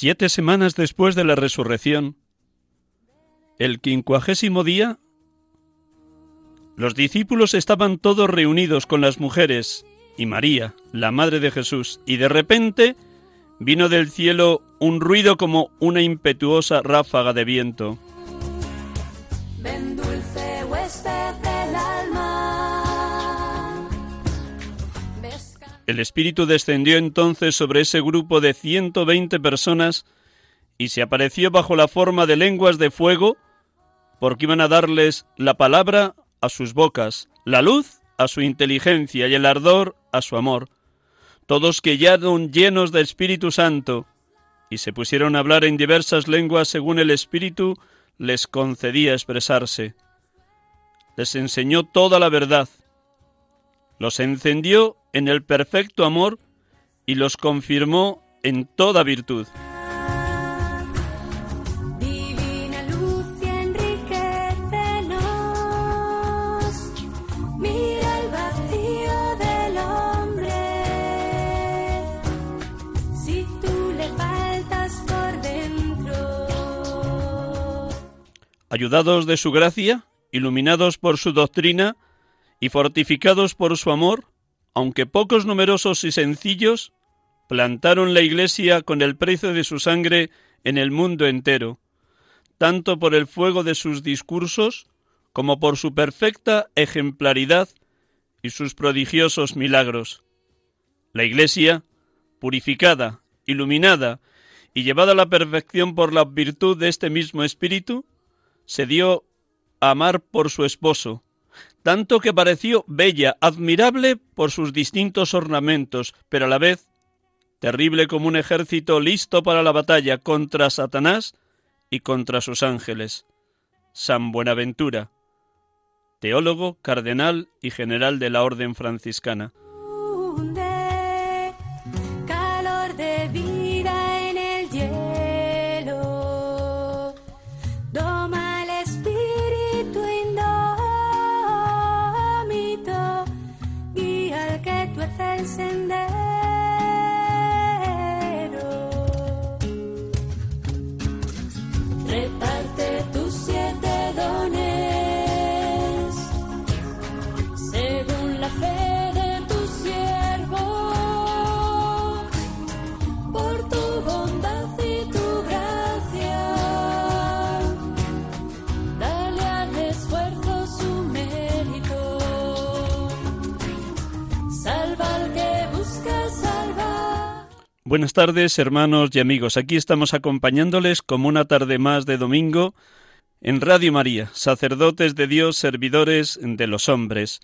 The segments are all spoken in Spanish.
Siete semanas después de la resurrección, el quincuagésimo día, los discípulos estaban todos reunidos con las mujeres y María, la madre de Jesús, y de repente vino del cielo un ruido como una impetuosa ráfaga de viento. El Espíritu descendió entonces sobre ese grupo de ciento veinte personas y se apareció bajo la forma de lenguas de fuego, porque iban a darles la palabra a sus bocas, la luz a su inteligencia y el ardor a su amor. Todos quedaron llenos de Espíritu Santo y se pusieron a hablar en diversas lenguas según el Espíritu les concedía expresarse. Les enseñó toda la verdad los encendió en el perfecto amor y los confirmó en toda virtud. Ayudados de su gracia, iluminados por su doctrina y fortificados por su amor, aunque pocos, numerosos y sencillos, plantaron la Iglesia con el precio de su sangre en el mundo entero, tanto por el fuego de sus discursos como por su perfecta ejemplaridad y sus prodigiosos milagros. La Iglesia, purificada, iluminada y llevada a la perfección por la virtud de este mismo Espíritu, se dio a amar por su esposo, tanto que pareció bella, admirable por sus distintos ornamentos, pero a la vez terrible como un ejército listo para la batalla contra Satanás y contra sus ángeles. San Buenaventura, teólogo, cardenal y general de la Orden franciscana. Buenas tardes, hermanos y amigos. Aquí estamos acompañándoles como una tarde más de domingo en Radio María, sacerdotes de Dios, servidores de los hombres.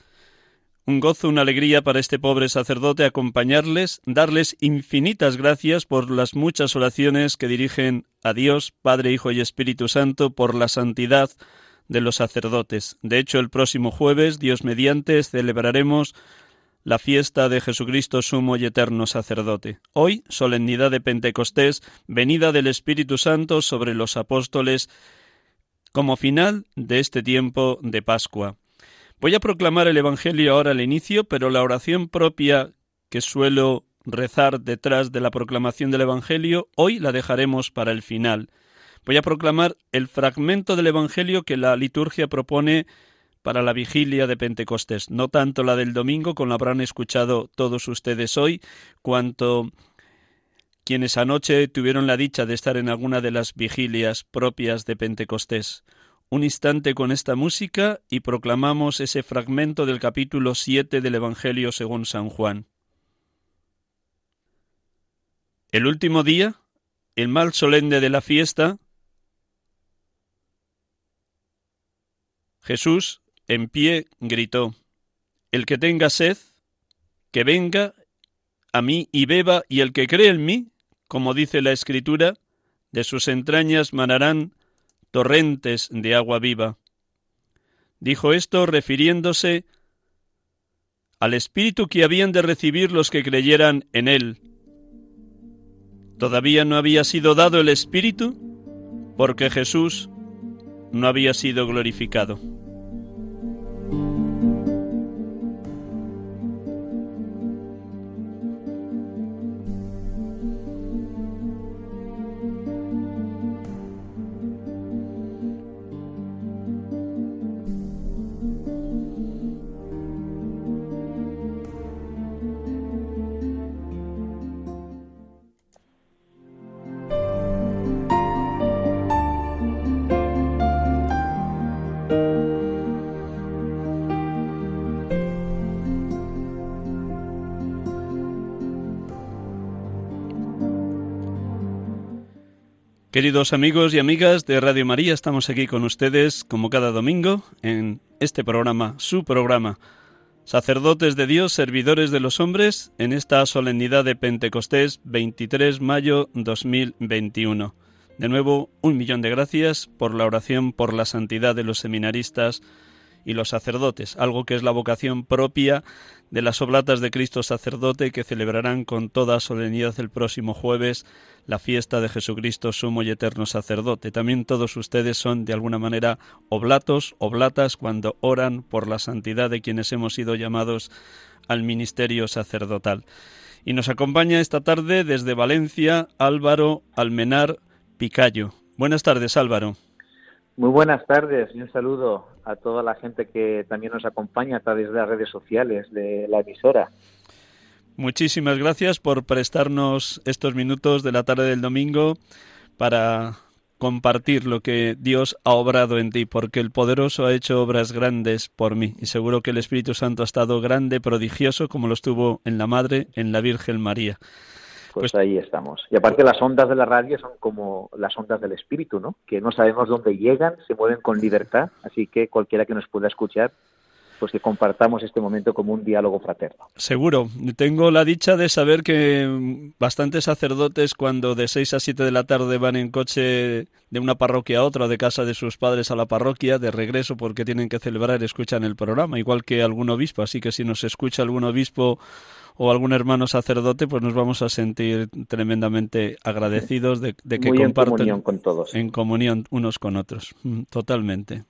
Un gozo, una alegría para este pobre sacerdote acompañarles, darles infinitas gracias por las muchas oraciones que dirigen a Dios, Padre, Hijo y Espíritu Santo, por la santidad de los sacerdotes. De hecho, el próximo jueves, Dios mediante, celebraremos la fiesta de Jesucristo sumo y eterno sacerdote. Hoy, solemnidad de Pentecostés, venida del Espíritu Santo sobre los apóstoles, como final de este tiempo de Pascua. Voy a proclamar el Evangelio ahora al inicio, pero la oración propia que suelo rezar detrás de la proclamación del Evangelio, hoy la dejaremos para el final. Voy a proclamar el fragmento del Evangelio que la liturgia propone para la vigilia de Pentecostés, no tanto la del domingo, como habrán escuchado todos ustedes hoy, cuanto quienes anoche tuvieron la dicha de estar en alguna de las vigilias propias de Pentecostés. Un instante con esta música y proclamamos ese fragmento del capítulo 7 del Evangelio según San Juan. El último día, el mal solemne de la fiesta, Jesús, en pie, gritó, El que tenga sed, que venga a mí y beba, y el que cree en mí, como dice la Escritura, de sus entrañas manarán torrentes de agua viva. Dijo esto refiriéndose al Espíritu que habían de recibir los que creyeran en Él. Todavía no había sido dado el Espíritu porque Jesús no había sido glorificado. Queridos amigos y amigas de Radio María, estamos aquí con ustedes como cada domingo en este programa, su programa, Sacerdotes de Dios, Servidores de los Hombres, en esta solemnidad de Pentecostés 23 mayo 2021. De nuevo, un millón de gracias por la oración por la santidad de los seminaristas y los sacerdotes, algo que es la vocación propia de las oblatas de Cristo sacerdote que celebrarán con toda solemnidad el próximo jueves la fiesta de Jesucristo sumo y eterno sacerdote. También todos ustedes son de alguna manera oblatos, oblatas cuando oran por la santidad de quienes hemos sido llamados al ministerio sacerdotal. Y nos acompaña esta tarde desde Valencia Álvaro Almenar Picayo. Buenas tardes, Álvaro. Muy buenas tardes y un saludo a toda la gente que también nos acompaña a través de las redes sociales de la emisora. Muchísimas gracias por prestarnos estos minutos de la tarde del domingo para compartir lo que Dios ha obrado en ti, porque el poderoso ha hecho obras grandes por mí, y seguro que el Espíritu Santo ha estado grande, prodigioso, como lo estuvo en la Madre, en la Virgen María. Pues, pues ahí estamos. Y aparte las ondas de la radio son como las ondas del Espíritu, ¿no? Que no sabemos dónde llegan, se mueven con libertad, así que cualquiera que nos pueda escuchar pues que compartamos este momento como un diálogo fraterno. Seguro. Tengo la dicha de saber que bastantes sacerdotes cuando de 6 a 7 de la tarde van en coche de una parroquia a otra, de casa de sus padres a la parroquia, de regreso porque tienen que celebrar, escuchan el programa, igual que algún obispo. Así que si nos escucha algún obispo o algún hermano sacerdote, pues nos vamos a sentir tremendamente agradecidos de, que compartan en comunión con todos. En comunión unos con otros, mm, totalmente.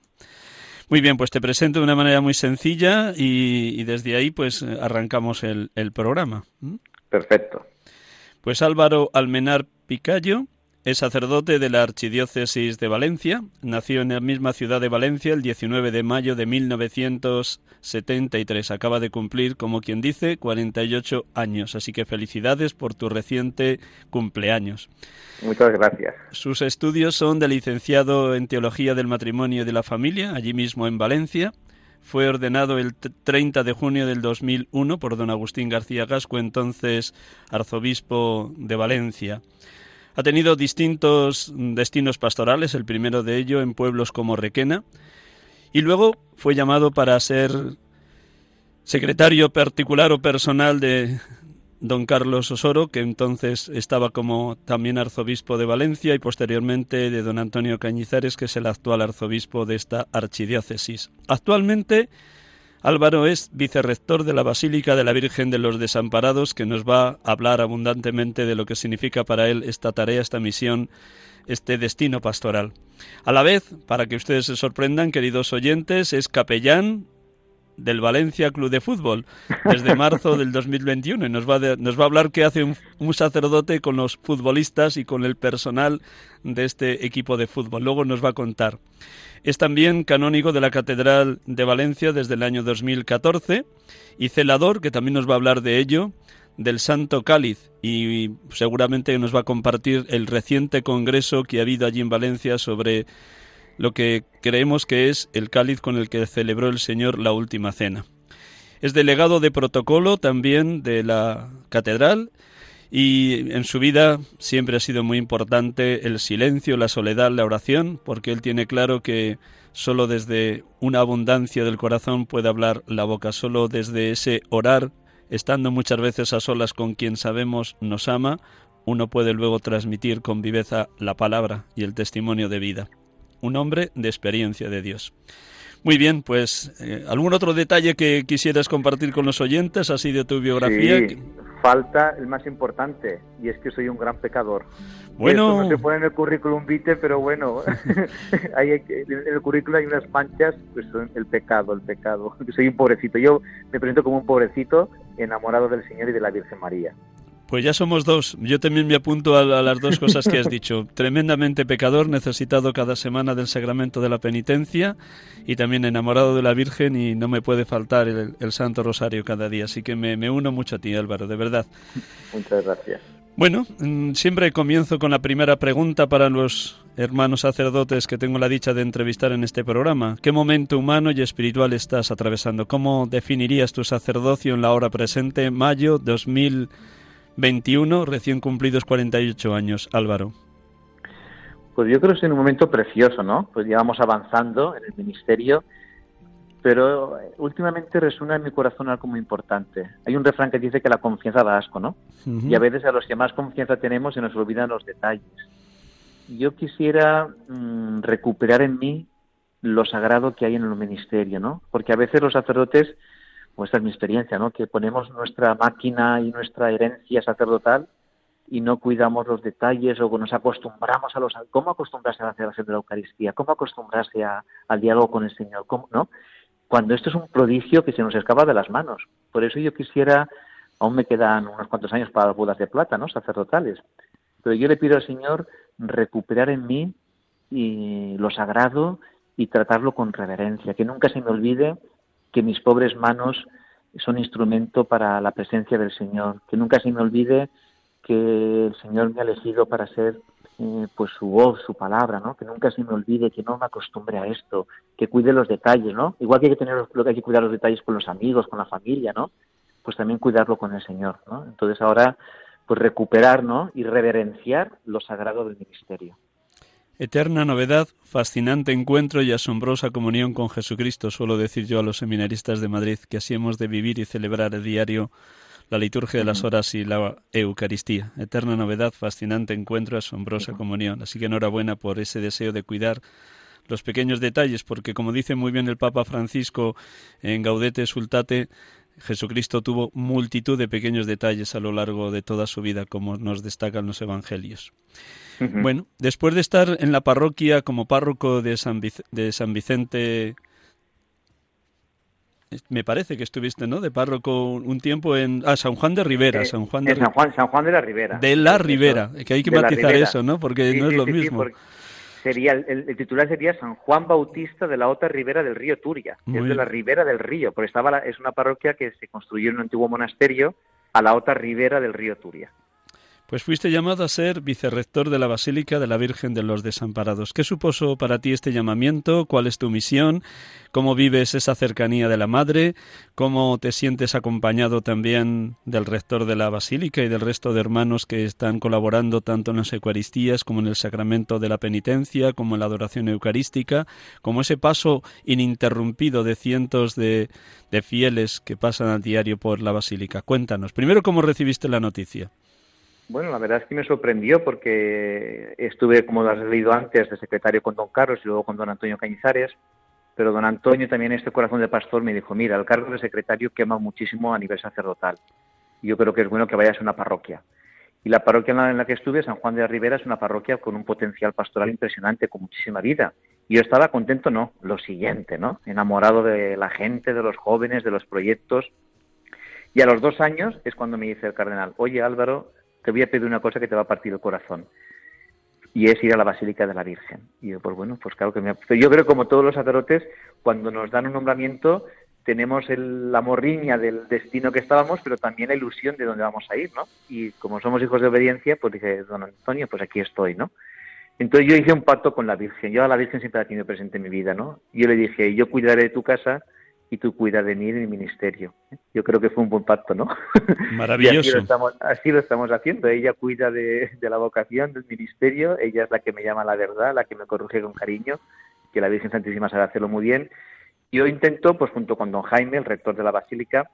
Muy bien, pues te presento de una manera muy sencilla y, desde ahí pues arrancamos el, el programa. Perfecto. Pues Álvaro Almenar Picayo es sacerdote de la Archidiócesis de Valencia. Nació en la misma ciudad de Valencia el 19 de mayo de 1973. Acaba de cumplir, como quien dice, 48 años. Así que felicidades por tu reciente cumpleaños. Muchas gracias. Sus estudios son de licenciado en Teología del Matrimonio y de la Familia, allí mismo en Valencia. fue ordenado el 30 de junio del 2001 por don Agustín García Gasco, entonces arzobispo de Valencia. Ha tenido distintos destinos pastorales, el primero de ello en pueblos como Requena, y luego fue llamado para ser secretario particular o personal de don Carlos Osoro, que entonces estaba como también arzobispo de Valencia, y posteriormente de don Antonio Cañizares, que es el actual arzobispo de esta archidiócesis. Actualmente Álvaro es vicerrector de la Basílica de la Virgen de los Desamparados, que nos va a hablar abundantemente de lo que significa para él esta tarea, esta misión, este destino pastoral. A la vez, para que ustedes se sorprendan, queridos oyentes, es capellán del Valencia Club de Fútbol desde marzo del 2021 y nos va, nos va a hablar qué hace un, un, sacerdote con los futbolistas y con el personal de este equipo de fútbol. Luego nos va a contar. Es también canónigo de la Catedral de Valencia desde el año 2014 y celador, que también nos va a hablar de ello, del Santo Cáliz y seguramente nos va a compartir el reciente congreso que ha habido allí en Valencia sobre lo que creemos que es el cáliz con el que celebró el Señor la última cena. Es delegado de protocolo también de la catedral y en su vida siempre ha sido muy importante el silencio, la soledad, la oración, porque él tiene claro que solo desde una abundancia del corazón puede hablar la boca, solo desde ese orar, estando muchas veces a solas con quien sabemos nos ama, uno puede luego transmitir con viveza la palabra y el testimonio de vida un hombre de experiencia de Dios. Muy bien, pues eh, algún otro detalle que quisieras compartir con los oyentes así de tu biografía. Sí, falta el más importante y es que soy un gran pecador. Bueno, Esto no se pone en el currículum vitae, pero bueno, hay, en el currículum hay unas manchas, pues son el pecado, el pecado. Soy un pobrecito. Yo me presento como un pobrecito enamorado del Señor y de la Virgen María. Pues ya somos dos. Yo también me apunto a, a, las dos cosas que has dicho. Tremendamente pecador, necesitado cada semana del sacramento de la penitencia y también enamorado de la Virgen y no me puede faltar el, el Santo Rosario cada día. Así que me, me, uno mucho a ti, Álvaro, de verdad. Muchas gracias. Bueno, mm, siempre comienzo con la primera pregunta para los hermanos sacerdotes que tengo la dicha de entrevistar en este programa. ¿Qué momento humano y espiritual estás atravesando? ¿Cómo definirías tu sacerdocio en la hora presente, mayo 2000? 21, recién cumplidos 48 años. Álvaro. Pues yo creo que es un momento precioso, ¿no? Pues llevamos avanzando en el ministerio, pero últimamente resuena en mi corazón algo muy importante. Hay un refrán que dice que la confianza da asco, ¿no? Uh -huh. Y a veces a los que más confianza tenemos se nos olvidan los detalles. Yo quisiera mmm, recuperar en mí lo sagrado que hay en el ministerio, ¿no? Porque a veces los sacerdotes pues esta es mi experiencia, ¿no? Que ponemos nuestra máquina y nuestra herencia sacerdotal y no cuidamos los detalles o nos acostumbramos a los... ¿Cómo acostumbrarse a la celebración de la Eucaristía? ¿Cómo acostumbrarse a, al diálogo con el Señor? ¿Cómo, ¿No? Cuando esto es un prodigio que se nos escapa de las manos. Por eso yo quisiera, aún me quedan unos cuantos años para las bodas de plata, ¿no? Sacerdotales. Pero yo le pido al Señor recuperar en mí lo sagrado y tratarlo con reverencia, que nunca se me olvide que mis pobres manos son instrumento para la presencia del Señor, que nunca se me olvide que el Señor me ha elegido para ser eh, pues su voz, su palabra, ¿no? Que nunca se me olvide, que no me acostumbre a esto, que cuide los detalles, ¿no? Igual que hay que tener que hay que cuidar los detalles con los amigos, con la familia, ¿no? Pues también cuidarlo con el Señor, ¿no? Entonces ahora pues recuperar, ¿no? Y reverenciar lo sagrado del ministerio. Eterna novedad, fascinante encuentro y asombrosa comunión con Jesucristo, suelo decir yo a los seminaristas de Madrid, que así hemos de vivir y celebrar a diario la liturgia de las horas y la Eucaristía. Eterna novedad, fascinante encuentro, asombrosa comunión. Así que enhorabuena por ese deseo de cuidar los pequeños detalles, porque como dice muy bien el Papa Francisco en Gaudete Sultate, Jesucristo tuvo multitud de pequeños detalles a lo largo de toda su vida, como nos destacan los evangelios. Uh -huh. Bueno, después de estar en la parroquia como párroco de San, Vic de San Vicente, me parece que estuviste, ¿no? De párroco un tiempo en ah, San Juan de Rivera, eh, San Juan de San Juan, San Juan de la Ribera. De la Ribera, que hay que matizar eso, ¿no? Porque sí, no es sí, lo sí, mismo. Sería el, el, titular sería San Juan Bautista de la otra ribera del río Turia, que es de la ribera del río, porque estaba la- es una parroquia que se construyó en un antiguo monasterio a la otra ribera del río Turia. Pues fuiste llamado a ser vicerrector de la Basílica de la Virgen de los Desamparados. ¿Qué supuso para ti este llamamiento? ¿Cuál es tu misión? ¿Cómo vives esa cercanía de la Madre? ¿Cómo te sientes acompañado también del rector de la Basílica y del resto de hermanos que están colaborando tanto en las Eucaristías como en el sacramento de la penitencia, como en la adoración eucarística, como ese paso ininterrumpido de cientos de, de fieles que pasan a diario por la Basílica? Cuéntanos. Primero, ¿cómo recibiste la noticia? Bueno, la verdad es que me sorprendió porque estuve, como lo has leído antes, de secretario con don Carlos y luego con don Antonio Cañizares, pero don Antonio también este corazón de pastor me dijo, mira, el cargo de secretario quema muchísimo a nivel sacerdotal. Yo creo que es bueno que vayas a una parroquia. Y la parroquia en la que estuve, San Juan de la Ribera, es una parroquia con un potencial pastoral impresionante, con muchísima vida. Y yo estaba contento, no, lo siguiente, ¿no? Enamorado de la gente, de los jóvenes, de los proyectos. Y a los dos años es cuando me dice el cardenal, oye Álvaro, te voy a pedir una cosa que te va a partir el corazón. Y es ir a la Basílica de la Virgen. Y yo, pues bueno, pues claro que me... Yo creo como todos los sacerdotes, cuando nos dan un nombramiento, tenemos la morriña del destino que estábamos, pero también la ilusión de dónde vamos a ir, ¿no? Y como somos hijos de obediencia, pues dije, don Antonio, pues aquí estoy, ¿no? Entonces yo hice un pacto con la Virgen. Yo a la Virgen siempre la he tenido presente en mi vida, ¿no? Yo le dije, yo cuidaré de tu casa y tú cuida de mí y de mi ministerio. Yo creo que fue un buen pacto, ¿no? Maravilloso. así, lo estamos, así lo estamos haciendo. Ella cuida de, la vocación, del ministerio, ella es la que me llama la verdad, la que me corrige con cariño, que la Virgen Santísima sabe hacerlo muy bien. Yo intento, pues junto con don Jaime, el rector de la Basílica,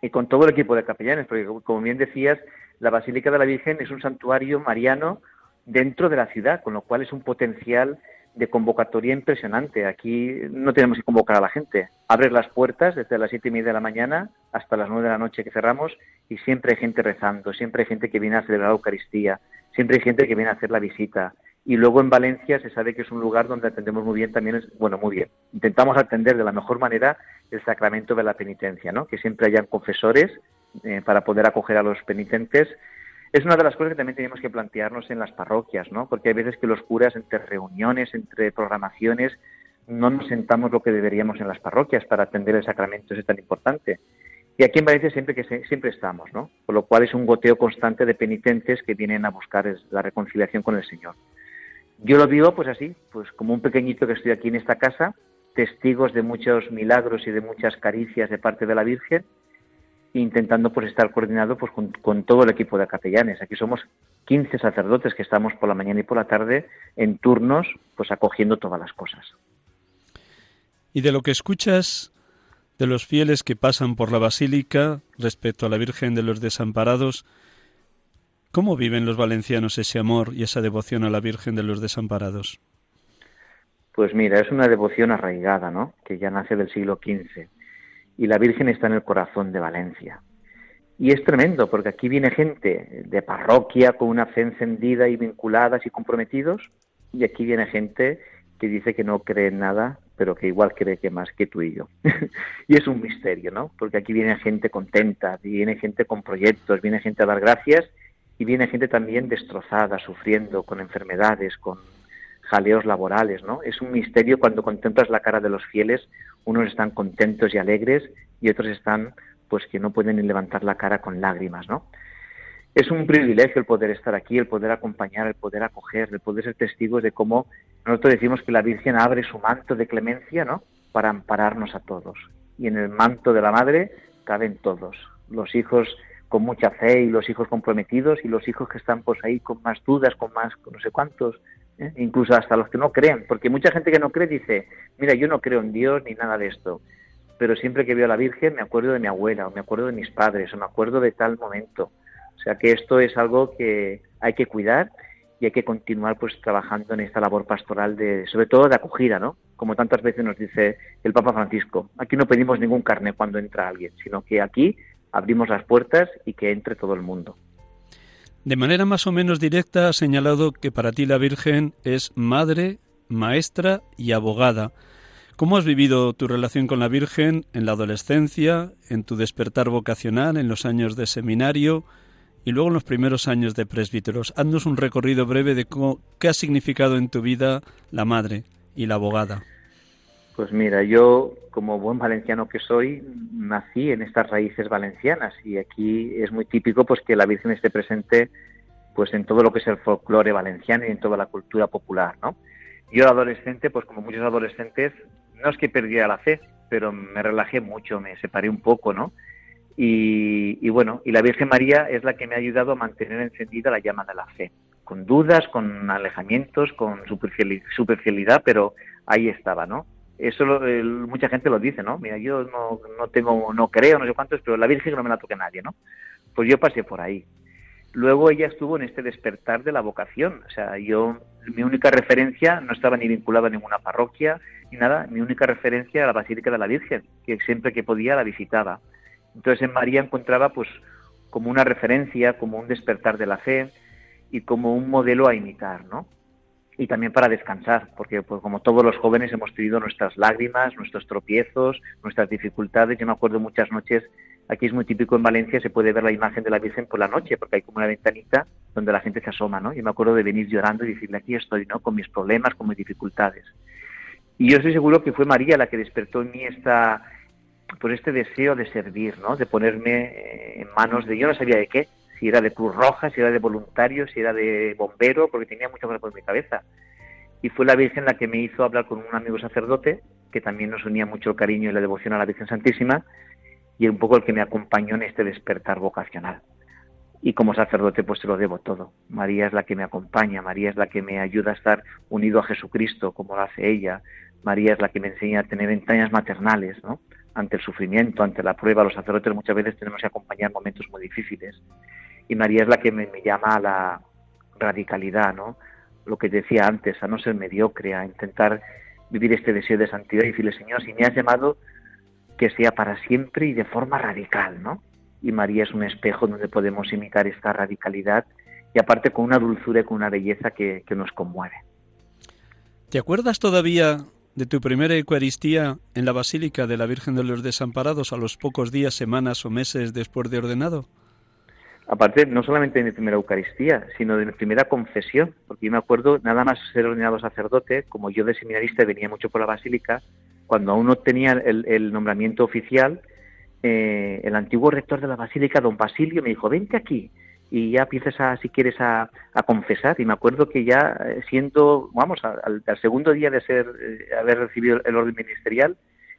y con todo el equipo de capellanes, porque como bien decías, la Basílica de la Virgen es un santuario mariano dentro de la ciudad, con lo cual es un potencial de convocatoria impresionante. Aquí no tenemos que convocar a la gente. Abres las puertas desde las siete y media de la mañana hasta las nueve de la noche que cerramos y siempre hay gente rezando, siempre hay gente que viene a celebrar la Eucaristía, siempre hay gente que viene a hacer la visita. Y luego en Valencia se sabe que es un lugar donde atendemos muy bien también, bueno, muy bien. Intentamos atender de la mejor manera el sacramento de la penitencia, ¿no? Que siempre hayan confesores eh, para poder acoger a los penitentes es una de las cosas que también tenemos que plantearnos en las parroquias, ¿no? Porque hay veces que los curas, entre reuniones, entre programaciones, no nos sentamos lo que deberíamos en las parroquias para atender el sacramento, ese tan importante. Y aquí en Valencia siempre que siempre estamos, ¿no? Por lo cual es un goteo constante de penitentes que vienen a buscar la reconciliación con el Señor. Yo lo vivo pues así, pues como un pequeñito que estoy aquí en esta casa, testigos de muchos milagros y de muchas caricias de parte de la Virgen, intentando pues estar coordinado pues con, todo el equipo de capellanes. Aquí somos 15 sacerdotes que estamos por la mañana y por la tarde en turnos pues acogiendo todas las cosas. Y de lo que escuchas de los fieles que pasan por la basílica respecto a la Virgen de los Desamparados, ¿cómo viven los valencianos ese amor y esa devoción a la Virgen de los Desamparados? Pues mira, es una devoción arraigada, ¿no? Que ya nace del siglo XV y la Virgen está en el corazón de Valencia. Y es tremendo, porque aquí viene gente de parroquia con una fe encendida y vinculadas y comprometidos, y aquí viene gente que dice que no cree en nada, pero que igual cree que más que tú y yo. y es un misterio, ¿no? Porque aquí viene gente contenta, viene gente con proyectos, viene gente a dar gracias, y viene gente también destrozada, sufriendo, con enfermedades, con jaleos laborales, ¿no? Es un misterio cuando contemplas la cara de los fieles, unos están contentos y alegres y otros están pues que no pueden ni levantar la cara con lágrimas, ¿no? Es un privilegio el poder estar aquí, el poder acompañar, el poder acoger, el poder ser testigos de cómo nosotros decimos que la Virgen abre su manto de clemencia, ¿no? Para ampararnos a todos. Y en el manto de la Madre caben todos, los hijos con mucha fe y los hijos comprometidos y los hijos que están pues ahí con más dudas, con más no sé cuántos, incluso hasta los que no creen, porque mucha gente que no cree dice, mira, yo no creo en Dios ni nada de esto, pero siempre que veo a la Virgen me acuerdo de mi abuela, o me acuerdo de mis padres, o me acuerdo de tal momento. O sea que esto es algo que hay que cuidar y hay que continuar pues trabajando en esta labor pastoral de, sobre todo de acogida, ¿no? Como tantas veces nos dice el Papa Francisco, aquí no pedimos ningún carne cuando entra alguien, sino que aquí abrimos las puertas y que entre todo el mundo. De manera más o menos directa ha señalado que para ti la Virgen es madre, maestra y abogada. ¿Cómo has vivido tu relación con la Virgen en la adolescencia, en tu despertar vocacional, en los años de seminario y luego en los primeros años de presbíteros? Haznos un recorrido breve de cómo, qué ha significado en tu vida la madre y la abogada. Pues mira, yo como buen valenciano que soy, nací en estas raíces valencianas y aquí es muy típico pues que la Virgen esté presente pues en todo lo que es el folclore valenciano y en toda la cultura popular, ¿no? Yo adolescente, pues como muchos adolescentes, no es que perdiera la fe, pero me relajé mucho, me separé un poco, ¿no? Y, bueno, y la Virgen María es la que me ha ayudado a mantener encendida la llama de la fe, con dudas, con alejamientos, con superficialidad, pero ahí estaba, ¿no? Eso mucha gente lo dice, ¿no? Mira, yo no, no tengo, no creo, no sé cuántos, pero la Virgen no me la toque nadie, ¿no? Pues yo pasé por ahí. Luego ella estuvo en este despertar de la vocación. O sea, yo, mi única referencia no estaba ni vinculada a ninguna parroquia ni nada. Mi única referencia era la Basílica de la Virgen, que siempre que podía la visitaba. Entonces en María encontraba pues como una referencia, como un despertar de la fe y como un modelo a imitar, ¿no? Y también para descansar, porque pues, como todos los jóvenes hemos tenido nuestras lágrimas, nuestros tropiezos, nuestras dificultades. Yo me acuerdo muchas noches Aquí es muy típico en Valencia, se puede ver la imagen de la Virgen por la noche, porque hay como una ventanita donde la gente se asoma, ¿no? Yo me acuerdo de venir llorando y decirle, aquí estoy, ¿no? Con mis problemas, con mis dificultades. Y yo estoy seguro que fue María la que despertó en mí esta, pues este deseo de servir, ¿no? De ponerme eh, en manos de, yo no sabía de qué, si era de Cruz Roja, si era de voluntario, si era de bombero, porque tenía mucho cosas por mi cabeza. Y fue la Virgen la que me hizo hablar con un amigo sacerdote, que también nos unía mucho el cariño y la devoción a la Virgen Santísima, y un poco el que me acompañó en este despertar vocacional. Y como sacerdote pues se lo debo todo. María es la que me acompaña, María es la que me ayuda a estar unido a Jesucristo como lo hace ella. María es la que me enseña a tener entrañas maternales, ¿no? Ante el sufrimiento, ante la prueba, los sacerdotes muchas veces tenemos que acompañar momentos muy difíciles. Y María es la que me, me llama a la radicalidad, ¿no? Lo que decía antes, a no ser mediocre, a intentar vivir este deseo de santidad y decirle, Señor, si me has llamado, que sea para siempre y de forma radical, ¿no? Y María es un espejo donde podemos imitar esta radicalidad y aparte con una dulzura y con una belleza que, nos conmueve. ¿Te acuerdas todavía de tu primera Eucaristía en la Basílica de la Virgen de los Desamparados a los pocos días, semanas o meses después de ordenado? Aparte, no solamente de mi primera Eucaristía, sino de mi primera confesión, porque yo me acuerdo, nada más ser ordenado sacerdote, como yo de seminarista venía mucho por la Basílica, cuando aún no tenía el, nombramiento oficial, eh, el antiguo rector de la Basílica, don Basilio, me dijo, vente aquí y ya empiezas a, si quieres, a, confesar. Y me acuerdo que ya eh, siendo, vamos, al, segundo día de ser, eh, haber recibido el orden ministerial,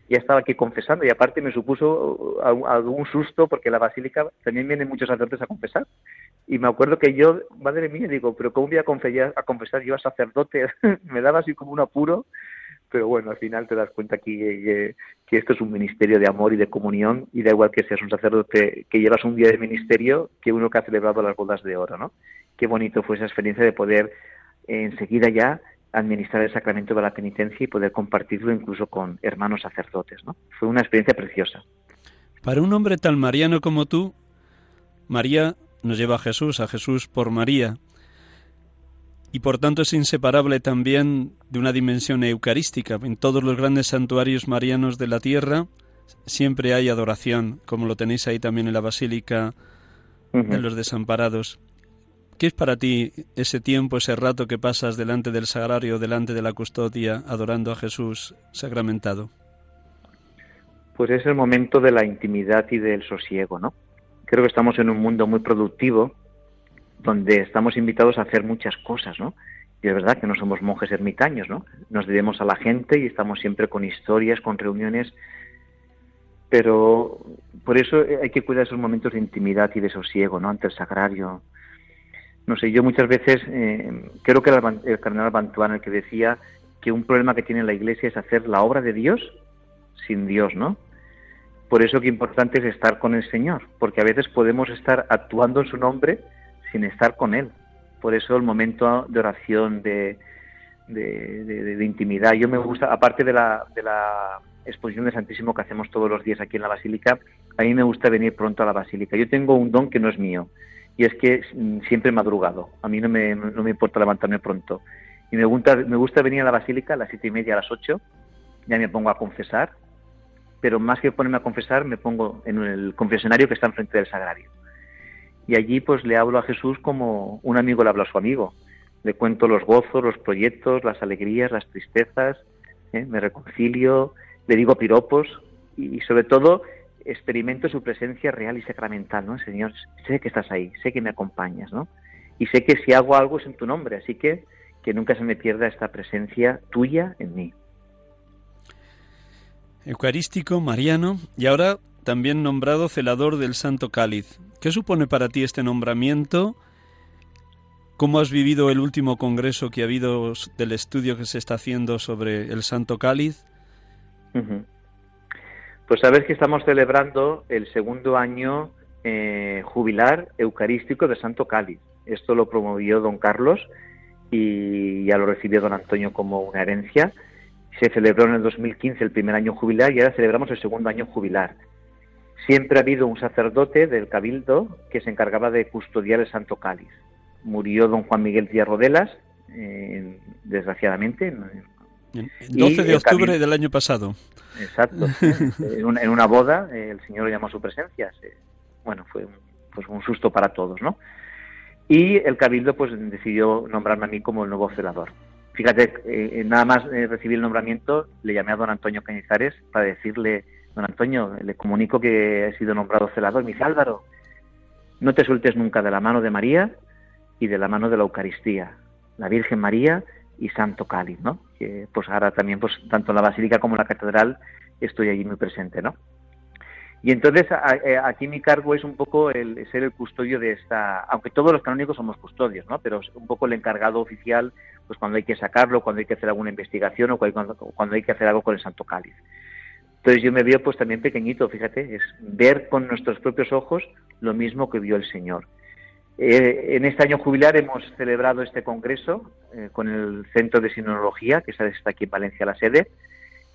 ya estaba aquí confesando y aparte me supuso algún susto porque la basílica también vienen muchos sacerdotes a confesar. Y me acuerdo que yo, madre mía, digo, pero ¿cómo voy a confesar, a confesar yo a sacerdote? me daba así como un apuro pero bueno, al final te das cuenta que, que, esto es un ministerio de amor y de comunión y da igual que seas un sacerdote que llevas un día de ministerio que uno que ha celebrado las bodas de oro, ¿no? Qué bonito fue esa experiencia de poder enseguida ya administrar el sacramento de la penitencia y poder compartirlo incluso con hermanos sacerdotes, ¿no? Fue una experiencia preciosa. Para un hombre tan mariano como tú, María nos lleva a Jesús, a Jesús por María y por tanto es inseparable también de una dimensión eucarística. En todos los grandes santuarios marianos de la tierra siempre hay adoración, como lo tenéis ahí también en la Basílica de los Desamparados. ¿Qué es para ti ese tiempo, ese rato que pasas delante del sagrario, delante de la custodia, adorando a Jesús sacramentado? Pues es el momento de la intimidad y del sosiego, ¿no? Creo que estamos en un mundo muy productivo donde estamos invitados a hacer muchas cosas, ¿no? Y es verdad que no somos monjes ermitaños, ¿no? Nos debemos a la gente y estamos siempre con historias, con reuniones, pero por eso hay que cuidar esos momentos de intimidad y de sosiego, ¿no? Ante el sagrario. No sé, yo muchas veces eh, creo que era el cardenal Bantuán el que decía que un problema que tiene la Iglesia es hacer la obra de Dios sin Dios, ¿no? Por eso que importante es estar con el Señor, porque a veces podemos estar actuando en su nombre, sin estar con Él. Por eso el momento de oración, de, intimidad. Yo me gusta, aparte de la, de la exposición de Santísimo que hacemos todos los días aquí en la Basílica, a mí me gusta venir pronto a la Basílica. Yo tengo un don que no es mío, y es que siempre he madrugado. A mí no me, no me importa levantarme pronto. Y me gusta, me gusta venir a la Basílica a las siete y media, a las ocho, ya me pongo a confesar, pero más que ponerme a confesar, me pongo en el confesionario que está enfrente del sagrario y allí pues le hablo a Jesús como un amigo le habla a su amigo. Le cuento los gozos, los proyectos, las alegrías, las tristezas, ¿eh? me reconcilio, le digo piropos y, sobre todo experimento su presencia real y sacramental, ¿no? Señor, sé que estás ahí, sé que me acompañas, ¿no? y sé que si hago algo es en tu nombre, así que que nunca se me pierda esta presencia tuya en mí. Eucarístico, Mariano, y ahora también nombrado celador del Santo Cáliz. ¿Qué supone para ti este nombramiento? ¿Cómo has vivido el último congreso que ha habido del estudio que se está haciendo sobre el Santo Cáliz? Pues sabes que estamos celebrando el segundo año eh, jubilar eucarístico de Santo Cáliz. Esto lo promovió don Carlos y ya lo recibió don Antonio como una herencia. Se celebró en el 2015 el primer año jubilar y ahora celebramos el segundo año jubilar. Siempre ha habido un sacerdote del Cabildo que se encargaba de custodiar el Santo Cáliz. Murió don Juan Miguel Díaz Rodelas, eh, desgraciadamente. El 12 de octubre del año pasado. Exacto. en, una, boda, eh, el Señor llamó a su presencia. bueno, fue pues un susto para todos, ¿no? Y el Cabildo pues decidió nombrarme a mí como el nuevo celador. Fíjate, eh, nada más recibí el nombramiento, le llamé a don Antonio Cañizares para decirle don Antonio, le comunico que he sido nombrado celador. Me dice, Álvaro, no te sueltes nunca de la mano de María y de la mano de la Eucaristía, la Virgen María y Santo Cáliz, ¿no? Que pues ahora también, pues tanto en la Basílica como en la Catedral estoy allí muy presente, ¿no? Y entonces eh, aquí mi cargo es un poco el ser el custodio de esta, aunque todos los canónicos somos custodios, ¿no? Pero un poco el encargado oficial, pues cuando hay que sacarlo, cuando hay que hacer alguna investigación o cuando, cuando hay que hacer algo con el Santo Cáliz. Entonces yo me veo pues también pequeñito, fíjate, es ver con nuestros propios ojos lo mismo que vio el Señor. Eh, en este año jubilar hemos celebrado este congreso eh, con el Centro de Sinología, que está aquí en Valencia la sede,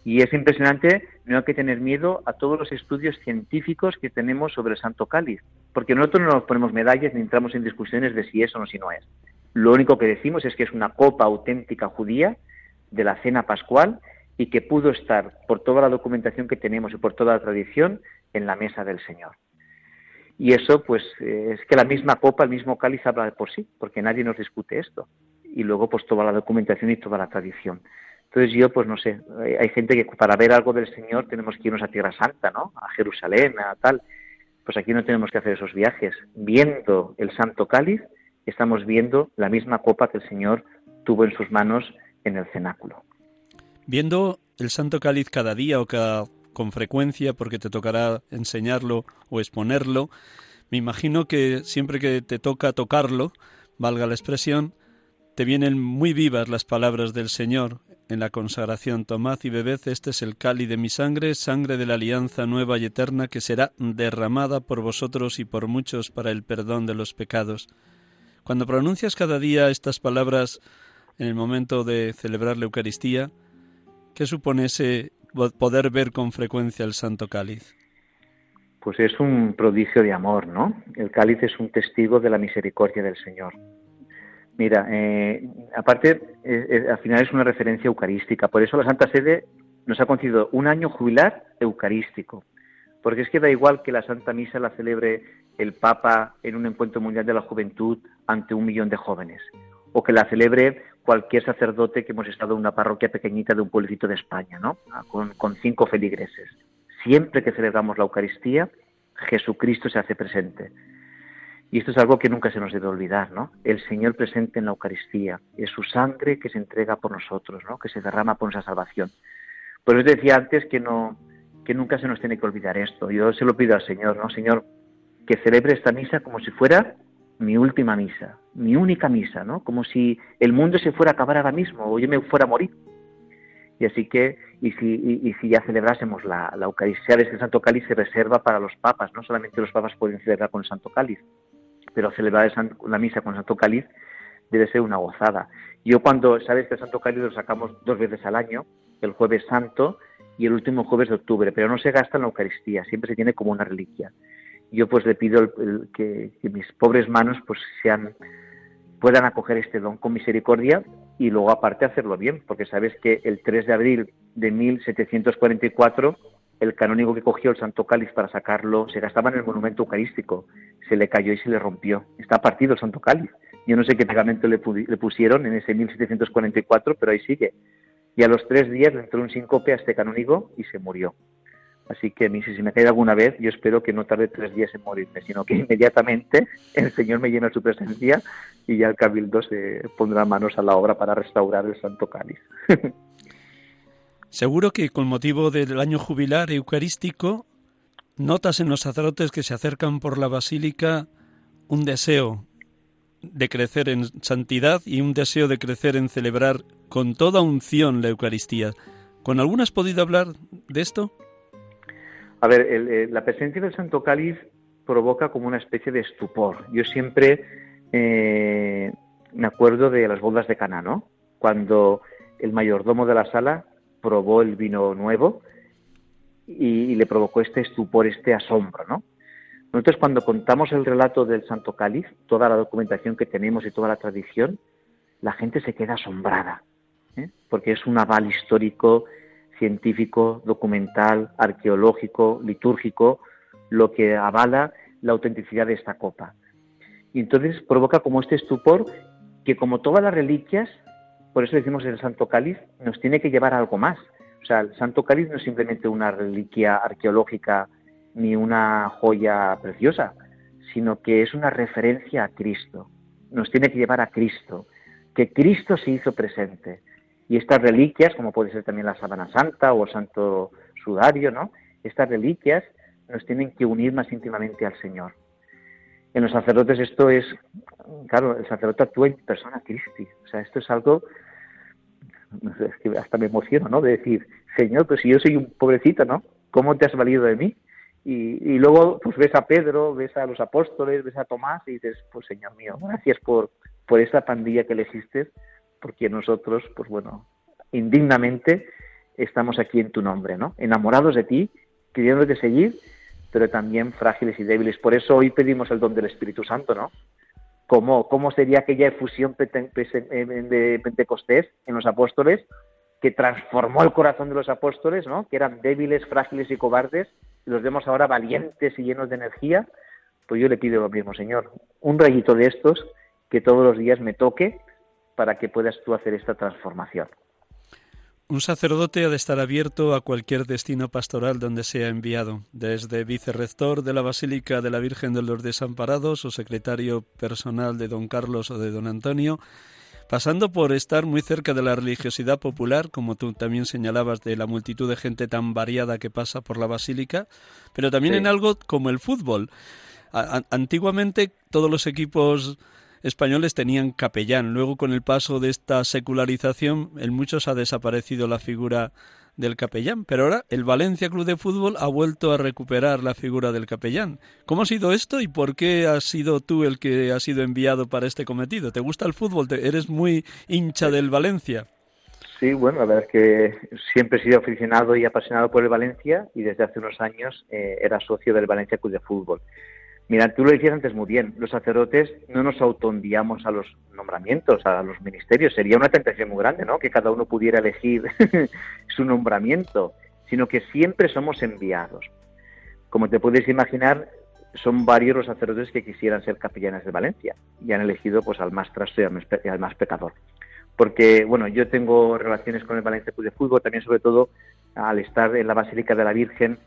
y es impresionante, no hay que tener miedo a todos los estudios científicos que tenemos sobre el Santo Cáliz, porque nosotros no nos ponemos medallas ni entramos en discusiones de si es o no si no es. Lo único que decimos es que es una copa auténtica judía de la cena pascual y que pudo estar, por toda la documentación que tenemos y por toda la tradición, en la mesa del Señor. Y eso, pues, eh, es que la misma copa, el mismo cáliz habla por sí, porque nadie nos discute esto. Y luego, pues, toda la documentación y toda la tradición. Entonces yo, pues, no sé, hay gente que para ver algo del Señor tenemos que irnos a Tierra Santa, ¿no? A Jerusalén, a tal. Pues aquí no tenemos que hacer esos viajes. Viendo el Santo Cáliz, estamos viendo la misma copa que el Señor tuvo en sus manos en el cenáculo. Viendo el Santo Cáliz cada día o con frecuencia, porque te tocará enseñarlo o exponerlo, me imagino que siempre que te toca tocarlo, valga la expresión, te vienen muy vivas las palabras del Señor en la consagración. Tomad y bebed, este es el cáliz de mi sangre, sangre de la alianza nueva y eterna que será derramada por vosotros y por muchos para el perdón de los pecados. Cuando pronuncias cada día estas palabras en el momento de celebrar la Eucaristía, ¿Qué supone ese poder ver con frecuencia el Santo Cáliz? Pues es un prodigio de amor, ¿no? El cáliz es un testigo de la misericordia del Señor. Mira, eh, aparte, eh, eh, al final es una referencia eucarística. Por eso la Santa Sede nos ha concedido un año jubilar eucarístico. Porque es que da igual que la Santa Misa la celebre el Papa en un encuentro mundial de la juventud ante un millón de jóvenes. O que la celebre cualquier sacerdote que hemos estado en una parroquia pequeñita de un pueblecito de España, ¿no? Ah, con, cinco feligreses. Siempre que celebramos la Eucaristía, Jesucristo se hace presente. Y esto es algo que nunca se nos debe olvidar, ¿no? El Señor presente en la Eucaristía, es su sangre que se entrega por nosotros, ¿no? Que se derrama por nuestra salvación. Por eso decía antes que no, que nunca se nos tiene que olvidar esto. Yo se lo pido al Señor, ¿no? Señor, que celebre esta misa como si fuera mi última misa, mi única misa, ¿no? Como si el mundo se fuera a acabar ahora mismo o yo me fuera a morir. Y así que, y si, y, si ya celebrásemos la, la Eucaristía de este Santo Cáliz, se reserva para los papas, no solamente los papas pueden celebrar con el Santo Cáliz, pero celebrar la misa con el Santo Cáliz debe ser una gozada. Yo cuando, sabes que el Santo Cáliz lo sacamos dos veces al año, el jueves santo y el último jueves de octubre, pero no se gasta en la Eucaristía, siempre se tiene como una reliquia yo pues le pido que, mis pobres manos pues sean puedan acoger este don con misericordia y luego aparte hacerlo bien, porque sabes que el 3 de abril de 1744 el canónigo que cogió el Santo Cáliz para sacarlo se gastaba en el monumento eucarístico, se le cayó y se le rompió. Está partido el Santo Cáliz. Yo no sé qué pegamento le, le pusieron en ese 1744, pero ahí sigue. Y a los tres días le entró un síncope a este canónigo y se murió Así que a mí, si me cae alguna vez, yo espero que no tarde tres días en morirme, sino que inmediatamente el Señor me llena su presencia y ya el Cabildo se pondrá manos a la obra para restaurar el Santo Cáliz. Seguro que con motivo del año jubilar eucarístico, notas en los sacerdotes que se acercan por la basílica un deseo de crecer en santidad y un deseo de crecer en celebrar con toda unción la Eucaristía. ¿Con alguna has podido hablar de esto? A ver, eh, la presencia del Santo Cáliz provoca como una especie de estupor. Yo siempre eh, me acuerdo de las bodas de Cana, ¿no? Cuando el mayordomo de la sala probó el vino nuevo y, le provocó este estupor, este asombro, ¿no? Nosotros cuando contamos el relato del Santo Cáliz, toda la documentación que tenemos y toda la tradición, la gente se queda asombrada, ¿eh? porque es un aval histórico científico, documental, arqueológico, litúrgico, lo que avala la autenticidad de esta copa. Y entonces provoca como este estupor que como todas las reliquias, por eso decimos el Santo Cáliz, nos tiene que llevar a algo más. O sea, el Santo Cáliz no es simplemente una reliquia arqueológica ni una joya preciosa, sino que es una referencia a Cristo. Nos tiene que llevar a Cristo, que Cristo se hizo presente, y estas reliquias, como puede ser también la sábana santa o el santo sudario, ¿no? Estas reliquias nos tienen que unir más íntimamente al Señor. En los sacerdotes esto es, claro, el sacerdote actúa en persona Christi. O sea, esto es algo, es que hasta me emociono, ¿no? De decir, Señor, pues si yo soy un pobrecito, ¿no? ¿Cómo te has valido de mí? Y, y, luego pues ves a Pedro, ves a los apóstoles, ves a Tomás y dices, pues Señor mío, gracias por, por esa pandilla que elegiste porque nosotros, pues bueno, indignamente estamos aquí en tu nombre, ¿no? Enamorados de ti, queriéndote seguir, pero también frágiles y débiles. Por eso hoy pedimos el don del Espíritu Santo, ¿no? ¿Cómo, cómo sería aquella efusión de Pentecostés en los apóstoles que transformó el corazón de los apóstoles, ¿no? Que eran débiles, frágiles y cobardes, y los vemos ahora valientes y llenos de energía. Pues yo le pido lo mismo, Señor, un rayito de estos que todos los días me toque para que puedas tú hacer esta transformación. Un sacerdote ha de estar abierto a cualquier destino pastoral donde sea enviado, desde vicerrector de la Basílica de la Virgen de los Desamparados o secretario personal de don Carlos o de don Antonio, pasando por estar muy cerca de la religiosidad popular, como tú también señalabas, de la multitud de gente tan variada que pasa por la Basílica, pero también en algo como el fútbol. antiguamente todos los equipos españoles tenían capellán. Luego, con el paso de esta secularización, en muchos ha desaparecido la figura del capellán, pero ahora el Valencia Club de Fútbol ha vuelto a recuperar la figura del capellán. ¿Cómo ha sido esto y por qué has sido tú el que ha sido enviado para este cometido? ¿Te gusta el fútbol? ¿Eres muy hincha del Valencia? Sí, bueno, la verdad es que siempre he sido aficionado y apasionado por el Valencia y desde hace unos años eh, era socio del Valencia Club de Fútbol. Mira, tú lo decías antes muy bien, los sacerdotes no nos autoenviamos a los nombramientos, a los ministerios. Sería una tentación muy grande, ¿no? Que cada uno pudiera elegir su nombramiento, sino que siempre somos enviados. Como te puedes imaginar, son varios los sacerdotes que quisieran ser capellanes de Valencia y han elegido pues al más trasto y al más pecador. Porque, bueno, yo tengo relaciones con el Valencia Club de Fútbol, también sobre todo al estar en la Basílica de la Virgen,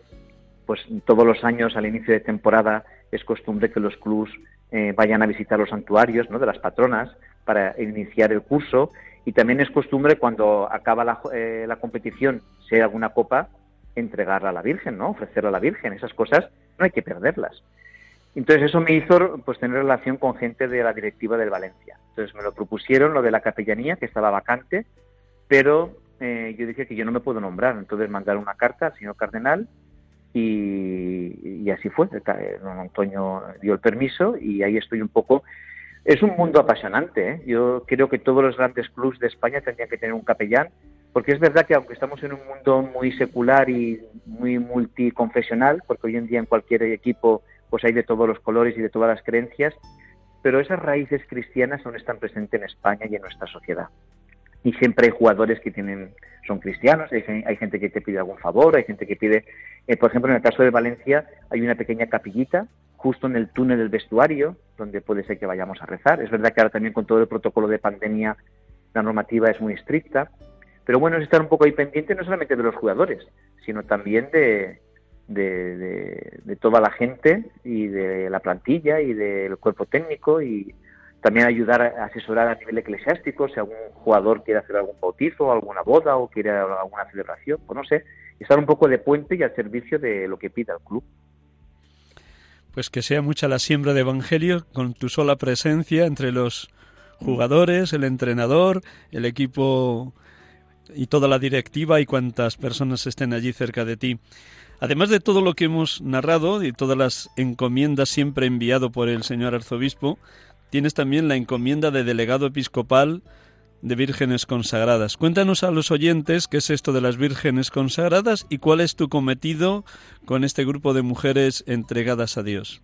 pues todos los años al inicio de temporada es costumbre que los clubs eh, vayan a visitar los santuarios ¿no? de las patronas para iniciar el curso y también es costumbre cuando acaba la, eh, la competición, si hay alguna copa, entregarla a la Virgen, ¿no? ofrecerla a la Virgen. Esas cosas no hay que perderlas. Entonces eso me hizo pues tener relación con gente de la directiva del Valencia. Entonces me lo propusieron, lo de la capellanía, que estaba vacante, pero eh, yo dije que yo no me puedo nombrar. Entonces mandaron una carta al señor cardenal y, así fue. Don Antonio dio el permiso y ahí estoy un poco. Es un mundo apasionante. ¿eh? Yo creo que todos los grandes clubs de España tendrían que tener un capellán, porque es verdad que aunque estamos en un mundo muy secular y muy multiconfesional, porque hoy en día en cualquier equipo pues hay de todos los colores y de todas las creencias, pero esas raíces cristianas aún están presentes en España y en nuestra sociedad y siempre hay jugadores que tienen son cristianos, hay, gente que te pide algún favor, hay gente que pide, eh, por ejemplo, en el caso de Valencia hay una pequeña capillita justo en el túnel del vestuario, donde puede ser que vayamos a rezar. Es verdad que ahora también con todo el protocolo de pandemia la normativa es muy estricta, pero bueno, es estar un poco ahí pendiente no solamente de los jugadores, sino también de, de, de, toda la gente y de la plantilla y del cuerpo técnico y también ayudar a asesorar a nivel eclesiástico si algún jugador quiere hacer algún bautizo, alguna boda o quiere alguna celebración, pues no sé, estar un poco de puente y al servicio de lo que pida el club. Pues que sea mucha la siembra de evangelio con tu sola presencia entre los jugadores, el entrenador, el equipo y toda la directiva y cuantas personas estén allí cerca de ti. Además de todo lo que hemos narrado y todas las encomiendas siempre enviado por el señor arzobispo, tienes también la encomienda de delegado episcopal de vírgenes consagradas. Cuéntanos a los oyentes qué es esto de las vírgenes consagradas y cuál es tu cometido con este grupo de mujeres entregadas a Dios.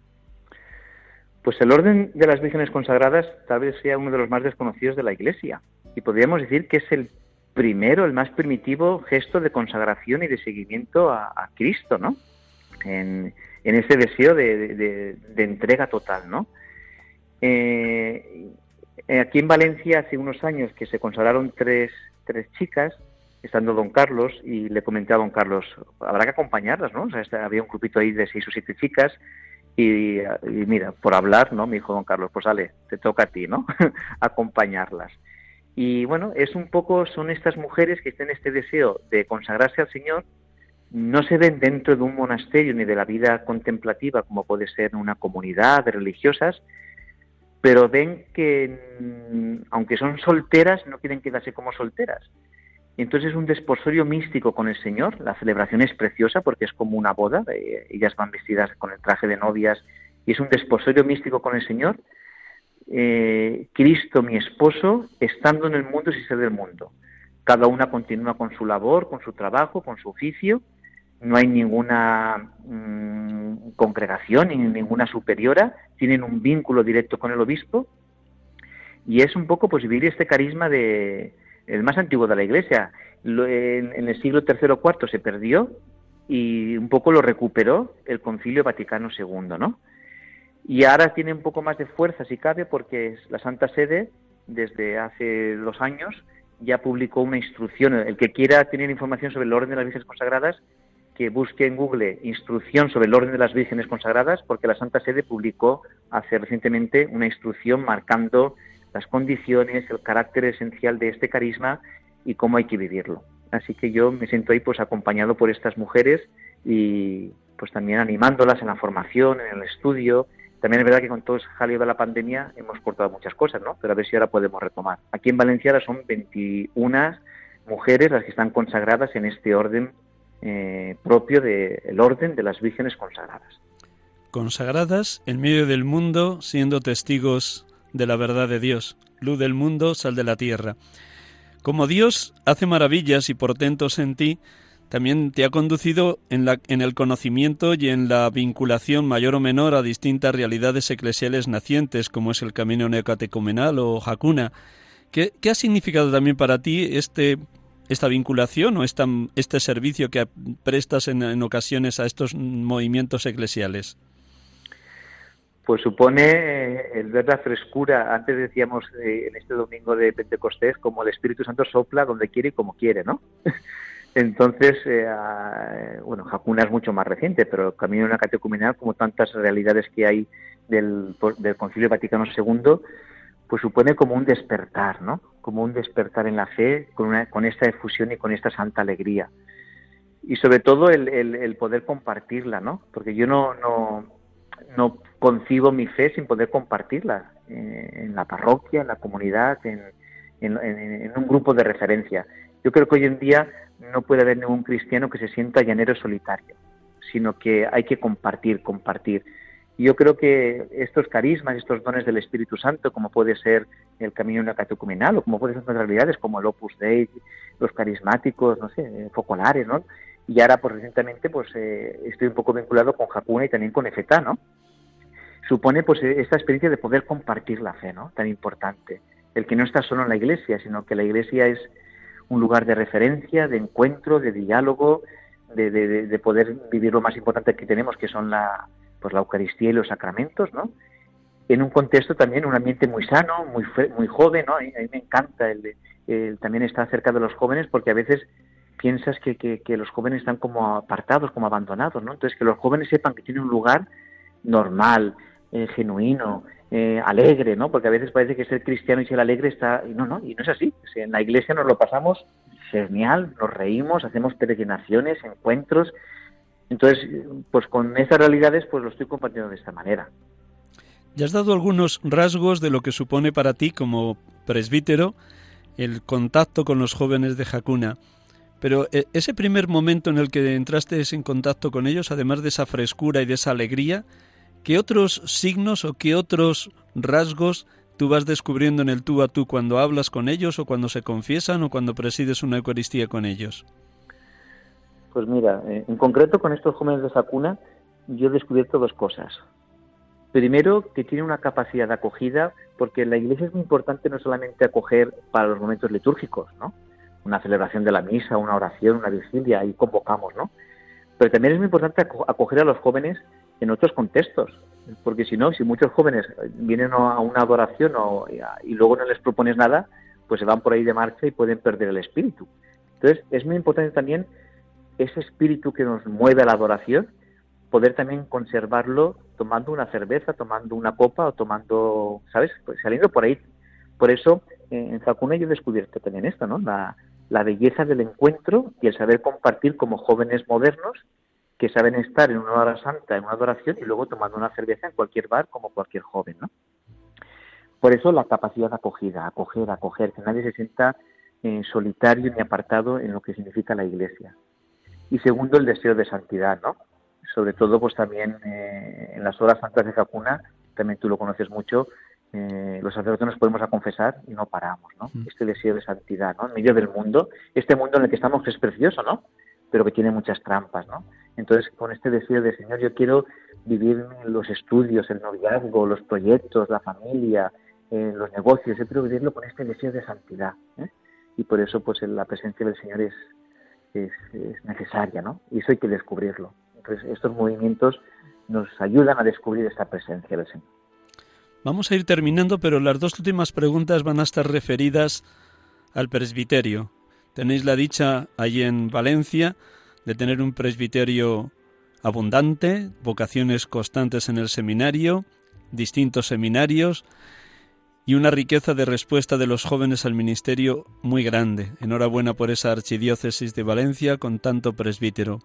Pues el orden de las vírgenes consagradas tal vez sea uno de los más desconocidos de la Iglesia y podríamos decir que es el primero, el más primitivo gesto de consagración y de seguimiento a, Cristo, ¿no? En, ese deseo de, entrega total, ¿no? Eh, aquí en Valencia hace unos años que se consagraron tres, tres chicas, estando don Carlos, y le comenté a don Carlos, habrá que acompañarlas, ¿no? O sea, había un grupito ahí de seis o siete chicas, y, y, mira, por hablar, ¿no? Me dijo don Carlos, pues sale, te toca a ti, ¿no? Acompañarlas. Y bueno, es un poco, son estas mujeres que tienen este deseo de consagrarse al Señor, no se ven dentro de un monasterio ni de la vida contemplativa como puede ser una comunidad de religiosas, pero ven que mm, aunque son solteras, no quieren quedarse como solteras. Y entonces es un desposorio místico con el Señor. La celebración es preciosa porque es como una boda. Eh, ellas van vestidas con el traje de novias y es un desposorio místico con el Señor eh, Cristo, mi esposo, estando en el mundo y ser del mundo. Cada una continúa con su labor, con su trabajo, con su oficio. No hay ninguna mm, congregación ni ninguna superiora. Tienen un vínculo directo con el obispo. Y es un poco pues vivir este carisma de el más antiguo de la Iglesia. en, en, el siglo III o IV se perdió y un poco lo recuperó el Concilio Vaticano II, ¿no? Y ahora tiene un poco más de fuerza, si cabe, porque la Santa Sede, desde hace dos años, ya publicó una instrucción. El que quiera tener información sobre el orden de las vírgenes consagradas, que busque en Google instrucción sobre el orden de las vírgenes consagradas, porque la Santa Sede publicó hace recientemente una instrucción marcando las condiciones, el carácter esencial de este carisma y cómo hay que vivirlo. Así que yo me siento ahí pues acompañado por estas mujeres y pues también animándolas en la formación, en el estudio, también es verdad que con todo ese jaleo de la pandemia hemos cortado muchas cosas, ¿no? Pero a ver si ahora podemos retomar. Aquí en Valencia son 21 mujeres las que están consagradas en este orden eh, propio del orden de las vírgenes consagradas. Consagradas en medio del mundo, siendo testigos de la verdad de Dios, luz del mundo, sal de la tierra. Como Dios hace maravillas y portentos en ti, también te ha conducido en, la, en el conocimiento y en la vinculación mayor o menor a distintas realidades eclesiales nacientes, como es el camino neocatecumenal o Hakuna. ¿Qué, ha significado también para ti este, esta vinculación o esta, este servicio que prestas en, ocasiones a estos movimientos eclesiales? Pues supone eh, el ver la frescura. Antes decíamos eh, en este domingo de Pentecostés como el Espíritu Santo sopla donde quiere y como quiere, ¿no? Entonces, eh, bueno, Hakuna es mucho más reciente, pero el Camino de una Catecumenal, como tantas realidades que hay del, del Concilio Vaticano II, pues supone como un despertar, ¿no? Como un despertar en la fe con, una, con esta efusión y con esta santa alegría. Y sobre todo el, el, poder compartirla, ¿no? Porque yo no, no, no concibo mi fe sin poder compartirla eh, en la parroquia, en la comunidad, en, en, en, un grupo de referencia. Yo creo que hoy en día no puede haber ningún cristiano que se sienta llanero solitario, sino que hay que compartir, compartir. Y yo creo que estos carismas, estos dones del Espíritu Santo, como puede ser el camino catecumenal o como puede ser otras realidades como el Opus Dei, los carismáticos, no sé, eh, focolares, ¿no? Y ahora, pues recientemente, pues eh, estoy un poco vinculado con Jacuna y también con Efetá, ¿no? Supone, pues, esta experiencia de poder compartir la fe, ¿no? Tan importante. El que no está solo en la iglesia, sino que la iglesia es un lugar de referencia, de encuentro, de diálogo, de, de, poder vivir lo más importante que tenemos, que son la, pues la Eucaristía y los sacramentos, ¿no? En un contexto también, un ambiente muy sano, muy, muy joven, ¿no? A mí, me encanta el, también estar cerca de los jóvenes porque a veces piensas que, que, los jóvenes están como apartados, como abandonados, ¿no? Entonces, que los jóvenes sepan que tienen un lugar normal, eh, genuino, eh, alegre, ¿no? Porque a veces parece que ser cristiano y ser alegre está... Y no, no, y no es así. en la iglesia nos lo pasamos genial, nos reímos, hacemos peregrinaciones, encuentros. Entonces, pues con esas realidades, pues lo estoy compartiendo de esta manera. Ya has dado algunos rasgos de lo que supone para ti como presbítero el contacto con los jóvenes de Jacuna. Pero eh, ese primer momento en el que entraste en contacto con ellos, además de esa frescura y de esa alegría, ¿qué otros signos o qué otros rasgos tú vas descubriendo en el tú a tú cuando hablas con ellos o cuando se confiesan o cuando presides una Eucaristía con ellos? Pues mira, eh, en concreto con estos jóvenes de Jacuna, yo he descubierto dos cosas. Primero, que tiene una capacidad de acogida, porque la iglesia es muy importante no solamente acoger para los momentos litúrgicos, ¿no? Una celebración de la misa, una oración, una vigilia, ahí convocamos, ¿no? Pero también es muy importante acoger a los jóvenes en otros contextos, porque si no, si muchos jóvenes vienen a una adoración y luego no les propones nada, pues se van por ahí de marcha y pueden perder el espíritu. Entonces, es muy importante también ese espíritu que nos mueve a la adoración, poder también conservarlo tomando una cerveza, tomando una copa o tomando, ¿sabes? Pues saliendo por ahí. Por eso, eh, en Zacuna yo he descubierto también esto, ¿no? La, la belleza del encuentro y el saber compartir como jóvenes modernos que saben estar en una hora santa, en una adoración y luego tomando una cerveza en cualquier bar como cualquier joven, ¿no? Por eso la capacidad de acogida, acoger, acoger, que nadie se sienta eh, solitario ni apartado en lo que significa la Iglesia. Y segundo, el deseo de santidad, ¿no? sobre todo pues también eh, en las horas santas de Jacuna, también tú lo conoces mucho, eh, los sacerdotes nos podemos a confesar y no paramos, ¿no? Mm. Este deseo de santidad, ¿no? En medio del mundo, este mundo en el que estamos que es precioso, ¿no? Pero que tiene muchas trampas, ¿no? Entonces, con este deseo de Señor, yo quiero vivir los estudios, el noviazgo, los proyectos, la familia, eh, los negocios, yo quiero vivirlo con este deseo de santidad, Y por eso, pues, la presencia del Señor es, es, es necesaria, ¿no? Y eso hay que descubrirlo estos movimientos nos ayudan a descubrir esta presencia del Señor. Vamos a ir terminando, pero las dos últimas preguntas van a estar referidas al presbiterio. Tenéis la dicha allí en Valencia de tener un presbiterio abundante, vocaciones constantes en el seminario, distintos seminarios y una riqueza de respuesta de los jóvenes al ministerio muy grande. Enhorabuena por esa archidiócesis de Valencia con tanto presbítero.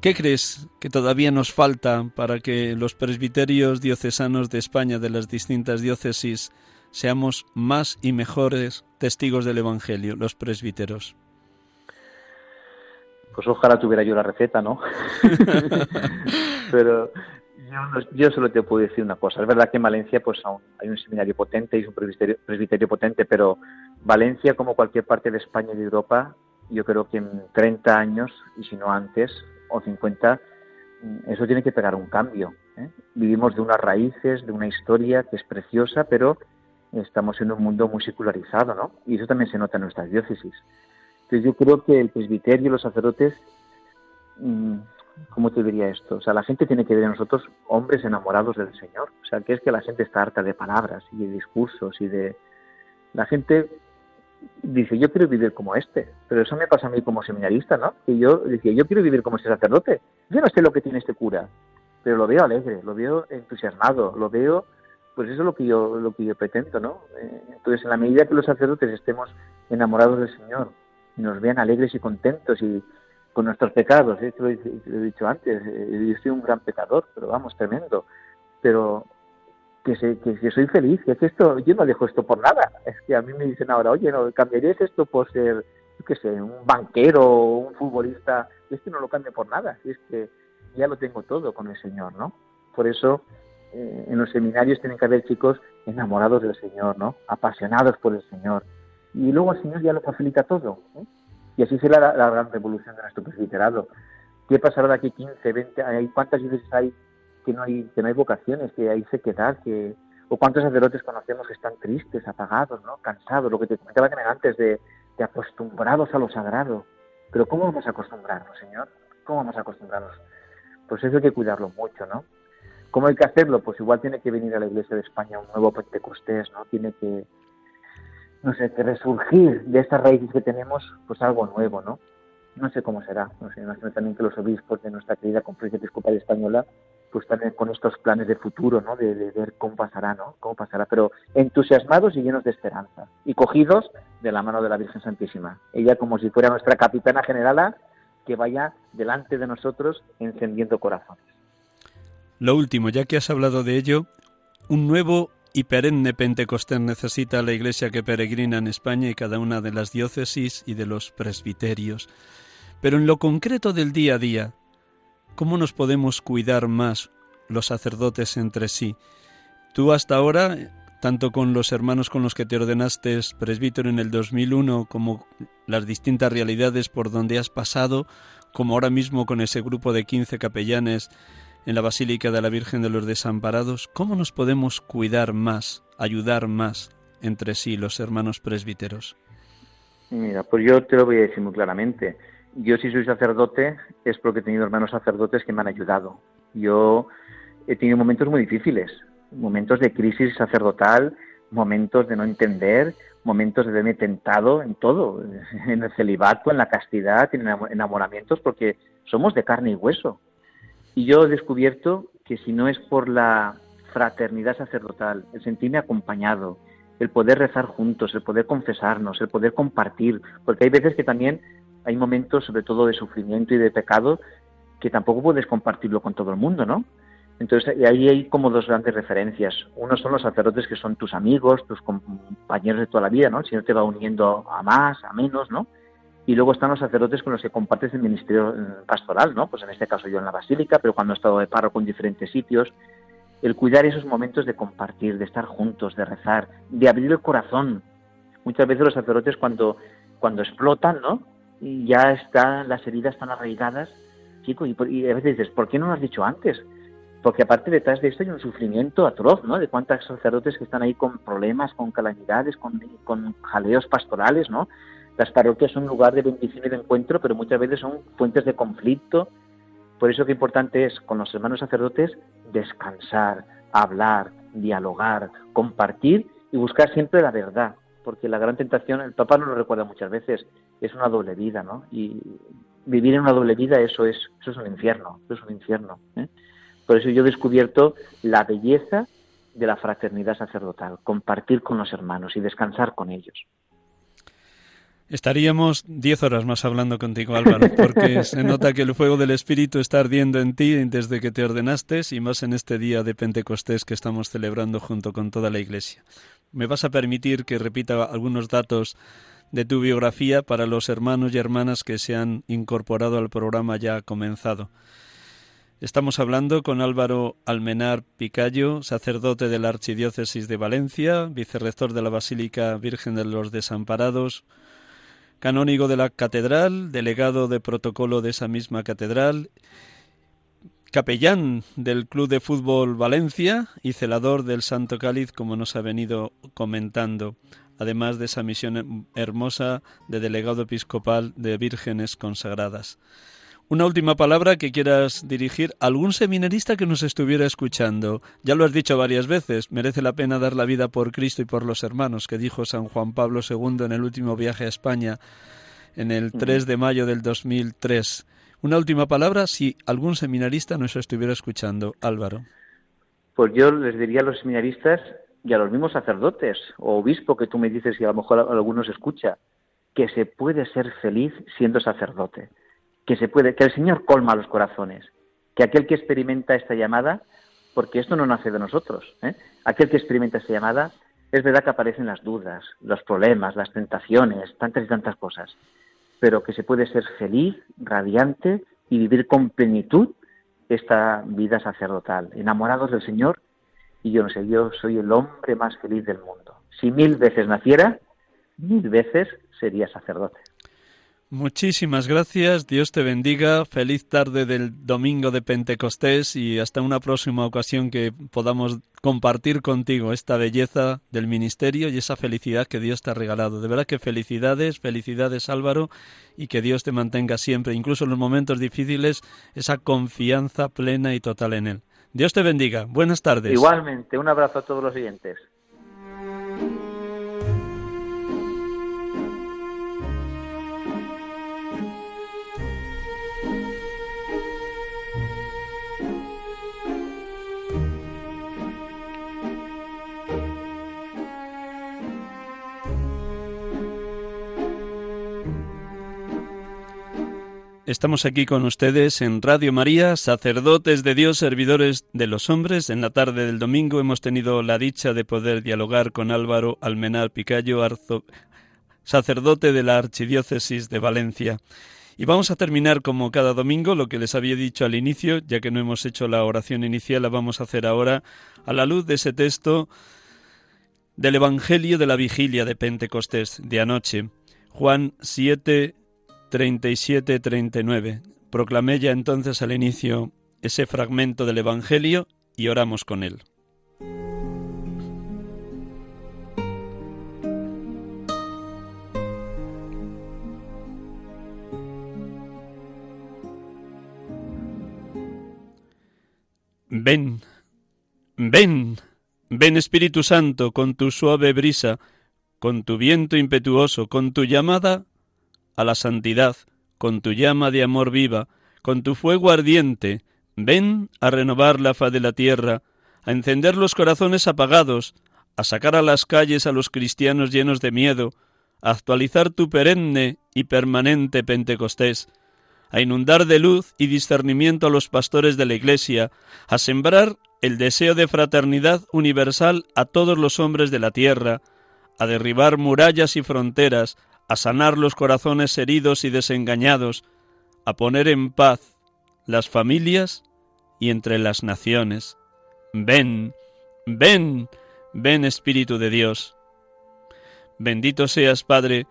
¿Qué crees que todavía nos falta para que los presbiterios diocesanos de España, de las distintas diócesis, seamos más y mejores testigos del Evangelio, los presbíteros? Pues ojalá tuviera yo la receta, ¿no? Pero yo, solo te puedo decir una cosa. Es verdad que en Valencia pues aún hay un seminario potente y un presbiterio, presbiterio potente, pero Valencia, como cualquier parte de España y de Europa, yo creo que en 30 años, y si no antes, o 50, eso tiene que pegar un cambio. ¿eh? Vivimos de unas raíces, de una historia que es preciosa, pero estamos en un mundo muy secularizado, ¿no? Y eso también se nota en nuestras diócesis. Entonces yo creo que el presbiterio los sacerdotes, mm, ¿cómo te diría esto? O sea, la gente tiene que ver a nosotros hombres enamorados del Señor. O sea, que es que la gente está harta de palabras y de discursos y de... La gente dice, yo quiero vivir como este, pero eso me pasa a mí como seminarista, ¿no? Que yo decía, yo quiero vivir como este sacerdote. Yo no sé lo que tiene este cura, pero lo veo alegre, lo veo entusiasmado, lo veo, pues eso es lo que yo, lo que yo pretendo, ¿no? Eh, entonces, en la medida que los sacerdotes estemos enamorados del Señor y nos vean alegres y contentos y con nuestros pecados, ¿eh? lo, he, dicho antes, eh, yo soy un gran pecador, pero vamos, tremendo, pero que, se, que, soy feliz, que es esto, yo no dejo esto por nada. Es que a mí me dicen ahora, oye, ¿no cambiarías esto por ser, yo qué sé, un banquero un futbolista? Y es que no lo cambio por nada, es que ya lo tengo todo con el Señor, ¿no? Por eso eh, en los seminarios tienen que haber chicos enamorados del Señor, ¿no? Apasionados por el Señor. Y luego el Señor ya lo facilita todo. ¿eh? Y así será la, la, gran revolución de nuestro presbiterado. ¿Qué pasará de aquí 15, 20? ¿Hay, ¿Cuántas veces hay que no hay que no hay vocaciones, que hay sequedad, que o cuántos sacerdotes conocemos que están tristes, apagados, ¿no? cansados, lo que te comentaba antes de, de acostumbrados a lo sagrado. Pero ¿cómo vamos a acostumbrarnos, Señor? ¿Cómo vamos a acostumbrarnos? Pues eso hay que cuidarlo mucho, ¿no? ¿Cómo hay que hacerlo? Pues igual tiene que venir a la Iglesia de España un nuevo Pentecostés, ¿no? Tiene que, no sé, que resurgir de estas raíces que tenemos, pues algo nuevo, ¿no? no sé cómo será. No sé, imagino también que los obispos de nuestra querida Conferencia Episcopal Española pues también con estos planes de futuro, ¿no? De, de, ver cómo pasará, ¿no? Cómo pasará, pero entusiasmados y llenos de esperanza y cogidos de la mano de la Virgen Santísima. Ella como si fuera nuestra capitana generala que vaya delante de nosotros encendiendo corazones. Lo último, ya que has hablado de ello, un nuevo y perenne Pentecostés necesita la Iglesia que peregrina en España y cada una de las diócesis y de los presbiterios. Pero en lo concreto del día a día, ¿cómo nos podemos cuidar más los sacerdotes entre sí? Tú hasta ahora, tanto con los hermanos con los que te ordenaste presbítero en el 2001, como las distintas realidades por donde has pasado, como ahora mismo con ese grupo de 15 capellanes en la Basílica de la Virgen de los Desamparados, ¿cómo nos podemos cuidar más, ayudar más entre sí los hermanos presbíteros? Mira, pues yo te lo voy a decir muy claramente. Yo si soy sacerdote es porque he tenido hermanos sacerdotes que me han ayudado. Yo he tenido momentos muy difíciles, momentos de crisis sacerdotal, momentos de no entender, momentos de verme tentado en todo, en el celibato, en la castidad, en enamoramientos, porque somos de carne y hueso. Y yo he descubierto que si no es por la fraternidad sacerdotal, el sentirme acompañado, el poder rezar juntos, el poder confesarnos, el poder compartir, porque hay veces que también hay momentos, sobre todo de sufrimiento y de pecado, que tampoco puedes compartirlo con todo el mundo, ¿no? Entonces ahí hay como dos grandes referencias. Uno son los sacerdotes que son tus amigos, tus compañeros de toda la vida, ¿no? Si no te va uniendo a más, a menos, ¿no? Y luego están los sacerdotes con los que compartes el ministerio eh, pastoral, ¿no? Pues en este caso yo en la basílica, pero cuando he estado de párroco en diferentes sitios, el cuidar esos momentos de compartir, de estar juntos, de rezar, de abrir el corazón. Muchas veces los sacerdotes cuando, cuando explotan, ¿no? Y ya están, las heridas están arraigadas, chico, y, a veces dices, ¿por qué no lo has dicho antes? Porque aparte detrás de esto hay un sufrimiento atroz, ¿no? De cuántos sacerdotes que están ahí con problemas, con calamidades, con, con jaleos pastorales, ¿no? Las parroquias son un lugar de bendición y de encuentro, pero muchas veces son fuentes de conflicto. Por eso que importante es con los hermanos sacerdotes descansar, hablar, dialogar, compartir y buscar siempre la verdad, porque la gran tentación, el Papa nos lo recuerda muchas veces, es una doble vida, ¿no? Y vivir en una doble vida eso es eso es un infierno, eso es un infierno. ¿eh? Por eso yo he descubierto la belleza de la fraternidad sacerdotal, compartir con los hermanos y descansar con ellos. Estaríamos diez horas más hablando contigo, Álvaro, porque se nota que el fuego del Espíritu está ardiendo en ti desde que te ordenaste y más en este día de Pentecostés que estamos celebrando junto con toda la Iglesia. Me vas a permitir que repita algunos datos de tu biografía para los hermanos y hermanas que se han incorporado al programa ya comenzado. Estamos hablando con Álvaro Almenar Picayo, sacerdote de la Archidiócesis de Valencia, vicerrector de la Basílica Virgen de los Desamparados, canónigo de la catedral, delegado de protocolo de esa misma catedral, capellán del Club de Fútbol Valencia y celador del Santo Cáliz, como nos ha venido comentando, además de esa misión hermosa de delegado episcopal de vírgenes consagradas. Una última palabra que quieras dirigir a algún seminarista que nos estuviera escuchando. Ya lo has dicho varias veces, merece la pena dar la vida por Cristo y por los hermanos, que dijo San Juan Pablo II en el último viaje a España en el 3 de mayo del 2003. Una última palabra si algún seminarista nos estuviera escuchando. Álvaro. Pues yo les diría a los seminaristas y a los mismos sacerdotes o obispo que tú me dices y a lo mejor algunos escucha, que se puede ser feliz siendo sacerdote que se puede, que el Señor colma los corazones, que aquel que experimenta esta llamada, porque esto no nace de nosotros, ¿eh? aquel que experimenta esta llamada, es verdad que aparecen las dudas, los problemas, las tentaciones, tantas y tantas cosas, pero que se puede ser feliz, radiante y vivir con plenitud esta vida sacerdotal, enamorados del Señor, y yo no sé, yo soy el hombre más feliz del mundo. Si mil veces naciera, mil veces sería sacerdote. Muchísimas gracias, Dios te bendiga, feliz tarde del domingo de Pentecostés y hasta una próxima ocasión que podamos compartir contigo esta belleza del ministerio y esa felicidad que Dios te ha regalado. De verdad que felicidades, felicidades Álvaro y que Dios te mantenga siempre, incluso en los momentos difíciles, esa confianza plena y total en Él. Dios te bendiga, buenas tardes. Igualmente, un abrazo a todos los oyentes. Estamos aquí con ustedes en Radio María, sacerdotes de Dios, servidores de los hombres. En la tarde del domingo hemos tenido la dicha de poder dialogar con Álvaro Almenar Picayo, sacerdote de la Archidiócesis de Valencia. Y vamos a terminar como cada domingo, lo que les había dicho al inicio, ya que no hemos hecho la oración inicial, la vamos a hacer ahora a la luz de ese texto del Evangelio de la Vigilia de Pentecostés de anoche. Juan 7, 37-39. Proclamé ya entonces al inicio ese fragmento del Evangelio y oramos con él. Ven, ven, ven Espíritu Santo, con tu suave brisa, con tu viento impetuoso, con tu llamada a la santidad, con tu llama de amor viva, con tu fuego ardiente, ven a renovar la faz de la tierra, a encender los corazones apagados, a sacar a las calles a los cristianos llenos de miedo, a actualizar tu perenne y permanente Pentecostés, a inundar de luz y discernimiento a los pastores de la Iglesia, a sembrar el deseo de fraternidad universal a todos los hombres de la tierra, a derribar murallas y fronteras, a sanar los corazones heridos y desengañados, a poner en paz las familias y entre las naciones. Ven, ven, ven Espíritu de Dios. Bendito seas, Padre,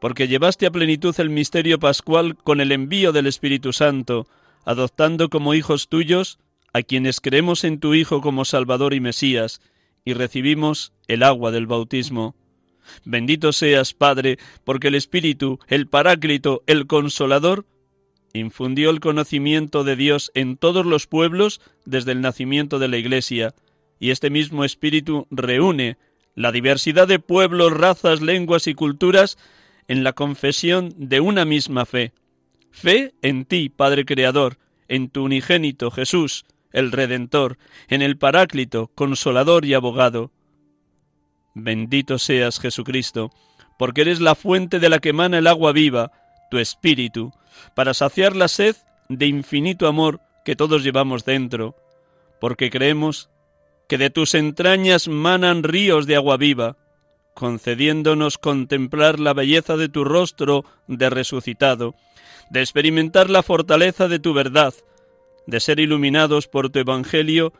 porque llevaste a plenitud el misterio pascual con el envío del Espíritu Santo, adoptando como hijos tuyos a quienes creemos en tu Hijo como Salvador y Mesías, y recibimos el agua del bautismo. Bendito seas, Padre, porque el Espíritu, el Paráclito, el Consolador, infundió el conocimiento de Dios en todos los pueblos desde el nacimiento de la Iglesia, y este mismo Espíritu reúne la diversidad de pueblos, razas, lenguas y culturas en la confesión de una misma fe. Fe en ti, Padre Creador, en tu unigénito Jesús, el Redentor, en el Paráclito, Consolador y Abogado, Bendito seas Jesucristo, porque eres la fuente de la que emana el agua viva, tu espíritu, para saciar la sed de infinito amor que todos llevamos dentro, porque creemos que de tus entrañas manan ríos de agua viva, concediéndonos contemplar la belleza de tu rostro de resucitado, de experimentar la fortaleza de tu verdad, de ser iluminados por tu Evangelio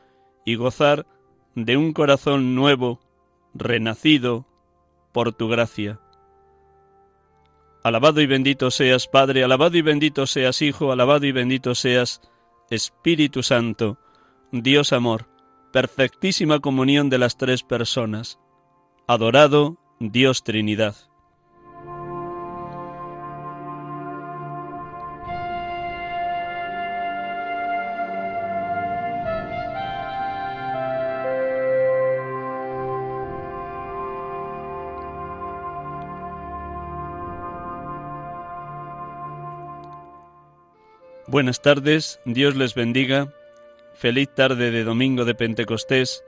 y gozar de un corazón nuevo renacido por tu gracia. Alabado y bendito seas, Padre, alabado y bendito seas, Hijo, alabado y bendito seas, Espíritu Santo, Dios amor, perfectísima comunión de las tres personas. Adorado Dios Trinidad. Buenas tardes, Dios les bendiga, feliz tarde de domingo de Pentecostés,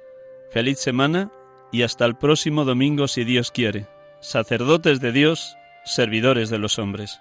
feliz semana y hasta el próximo domingo si Dios quiere. Sacerdotes de Dios, servidores de los hombres.